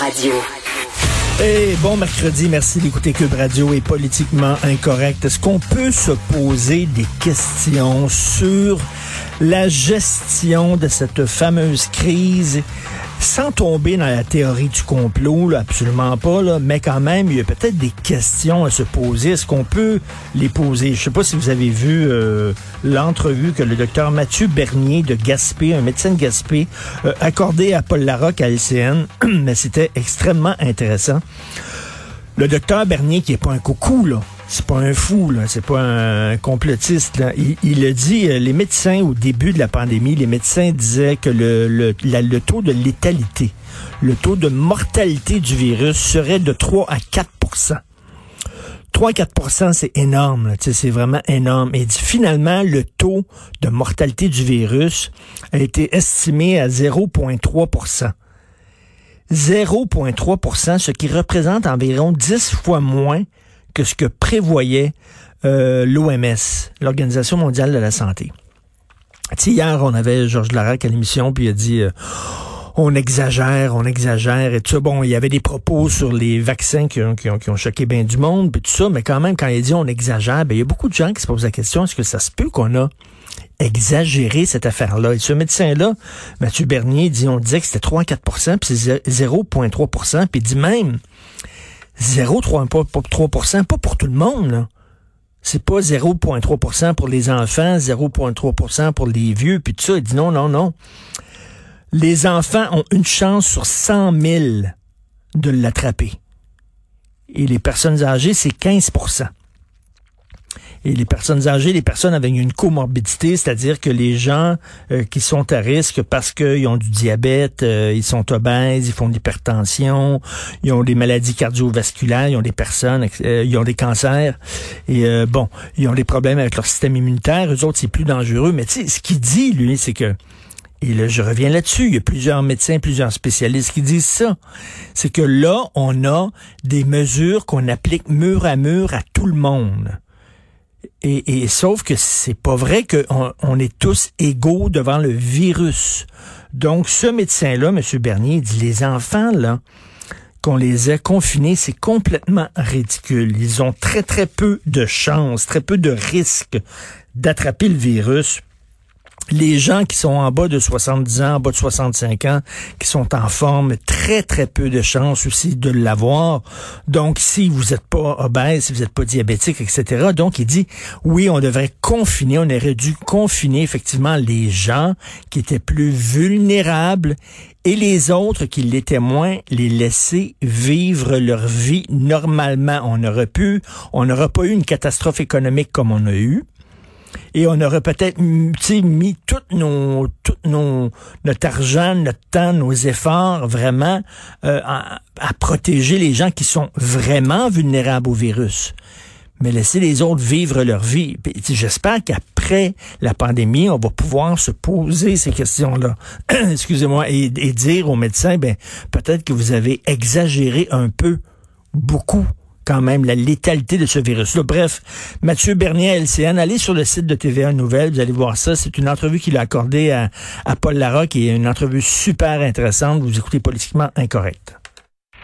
Radio. Et bon mercredi, merci d'écouter Cube Radio est politiquement incorrect. Est-ce qu'on peut se poser des questions sur la gestion de cette fameuse crise sans tomber dans la théorie du complot, absolument pas, là, mais quand même, il y a peut-être des questions à se poser. Est-ce qu'on peut les poser? Je sais pas si vous avez vu euh, l'entrevue que le docteur Mathieu Bernier de Gaspé, un médecin de Gaspé, euh, accordé à Paul Larocque à LCN, mais c'était extrêmement intéressant. Le docteur Bernier, qui est pas un coucou, là, c'est pas un fou, là, c'est pas un complotiste. Là. Il, il a dit, euh, les médecins au début de la pandémie, les médecins disaient que le, le, le taux de létalité, le taux de mortalité du virus serait de 3 à 4% 3 à 4% c'est énorme, c'est vraiment énorme. Et finalement, le taux de mortalité du virus a été estimé à 0,3% 0,3% ce qui représente environ 10 fois moins que ce que prévoyait euh, l'OMS, l'Organisation mondiale de la santé. hier, on avait Georges Larac à l'émission, puis il a dit... Euh, on exagère, on exagère et tout ça. Bon, il y avait des propos sur les vaccins qui ont, choqué bien du monde, puis tout ça, mais quand même, quand il dit on exagère, ben, il y a beaucoup de gens qui se posent la question, est-ce que ça se peut qu'on a exagéré cette affaire-là? Et ce médecin-là, Mathieu Bernier, dit, on disait que c'était 3 4% puis c'est 0,3% puis il dit même, 0,3% pas pour tout le monde, là. C'est pas 0,3% pour les enfants, 0,3% pour les vieux, puis tout ça. Il dit non, non, non. Les enfants ont une chance sur 100 000 de l'attraper. Et les personnes âgées, c'est 15 et les personnes âgées, les personnes avec une comorbidité, c'est-à-dire que les gens euh, qui sont à risque parce qu'ils ont du diabète, euh, ils sont obèses, ils font de l'hypertension, ils ont des maladies cardiovasculaires, ils ont des personnes, euh, ils ont des cancers, et bon, ils ont des problèmes avec leur système immunitaire, eux autres, c'est plus dangereux. Mais tu sais, ce qu'il dit, lui, c'est que et là, je reviens là-dessus. Il y a plusieurs médecins, plusieurs spécialistes qui disent ça. C'est que là, on a des mesures qu'on applique mur à mur à tout le monde. Et, sauf que c'est pas vrai qu'on on est tous égaux devant le virus. Donc, ce médecin-là, M. Bernier, dit les enfants, là, qu'on les ait confinés, c'est complètement ridicule. Ils ont très, très peu de chances, très peu de risques d'attraper le virus les gens qui sont en bas de 70 ans, en bas de 65 ans, qui sont en forme, très, très peu de chances aussi de l'avoir. Donc, si vous n'êtes pas obèse, si vous n'êtes pas diabétique, etc. Donc, il dit, oui, on devrait confiner, on aurait dû confiner effectivement les gens qui étaient plus vulnérables et les autres qui l'étaient moins, les laisser vivre leur vie normalement. On aurait pu, on n'aurait pas eu une catastrophe économique comme on a eu et on aurait peut-être mis tout nos, tout nos, notre argent, notre temps, nos efforts vraiment euh, à, protéger les gens qui sont vraiment vulnérables au virus. Mais laisser les autres vivre leur vie. J'espère qu'après la pandémie, on va pouvoir se poser ces questions-là. Excusez-moi. Et, et dire aux médecins, ben, peut-être que vous avez exagéré un peu, beaucoup quand même la létalité de ce virus-là. Bref, Mathieu Bernier, LCN, allez sur le site de TVA Nouvelle, vous allez voir ça. C'est une entrevue qu'il a accordée à, à Paul Larocque et une entrevue super intéressante. Vous écoutez politiquement incorrect.